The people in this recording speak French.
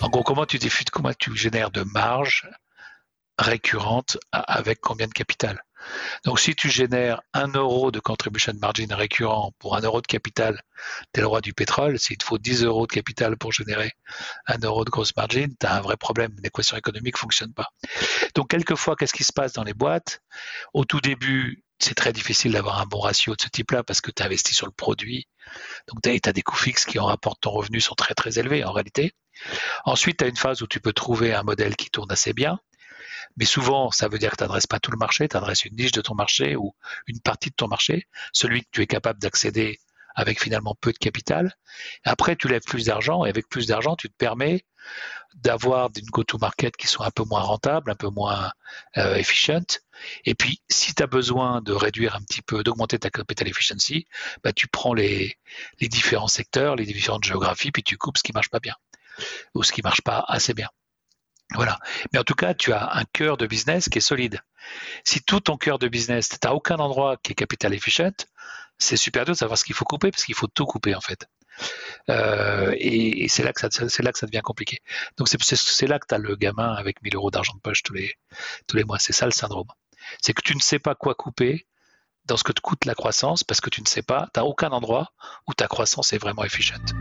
Donc comment tu diffuses, comment tu génères de marge récurrente avec combien de capital? Donc, si tu génères un euro de contribution margin récurrent pour un euro de capital, tu es le roi du pétrole. S'il te faut 10 euros de capital pour générer un euro de grosse margin, tu as un vrai problème. L'équation économique ne fonctionne pas. Donc, quelquefois, qu'est-ce qui se passe dans les boîtes? Au tout début, c'est très difficile d'avoir un bon ratio de ce type-là parce que tu investis sur le produit. Donc, tu as, des coûts fixes qui, en rapport ton revenu, sont très, très élevés en réalité. Ensuite, tu as une phase où tu peux trouver un modèle qui tourne assez bien. Mais souvent, ça veut dire que tu n'adresses pas tout le marché, tu adresses une niche de ton marché ou une partie de ton marché, celui que tu es capable d'accéder avec finalement peu de capital. Après, tu lèves plus d'argent et avec plus d'argent, tu te permets d'avoir une go-to-market qui soit un peu moins rentable, un peu moins euh, efficient. Et puis, si tu as besoin de réduire un petit peu, d'augmenter ta capital efficiency, bah, tu prends les, différents secteurs, les différentes géographies, puis tu coupes ce qui marche pas bien ou ce qui marche pas assez bien. Voilà. Mais en tout cas, tu as un cœur de business qui est solide. Si tout ton cœur de business, tu n'as aucun endroit qui est capital efficient, c'est super dur de savoir ce qu'il faut couper parce qu'il faut tout couper en fait. Euh, et, c'est là que ça, c'est là que ça devient compliqué. Donc c'est, là que tu as le gamin avec 1000 euros d'argent de poche tous les, tous les mois. C'est ça le syndrome. C'est que tu ne sais pas quoi couper dans ce que te coûte la croissance parce que tu ne sais pas, tu n'as aucun endroit où ta croissance est vraiment efficiente.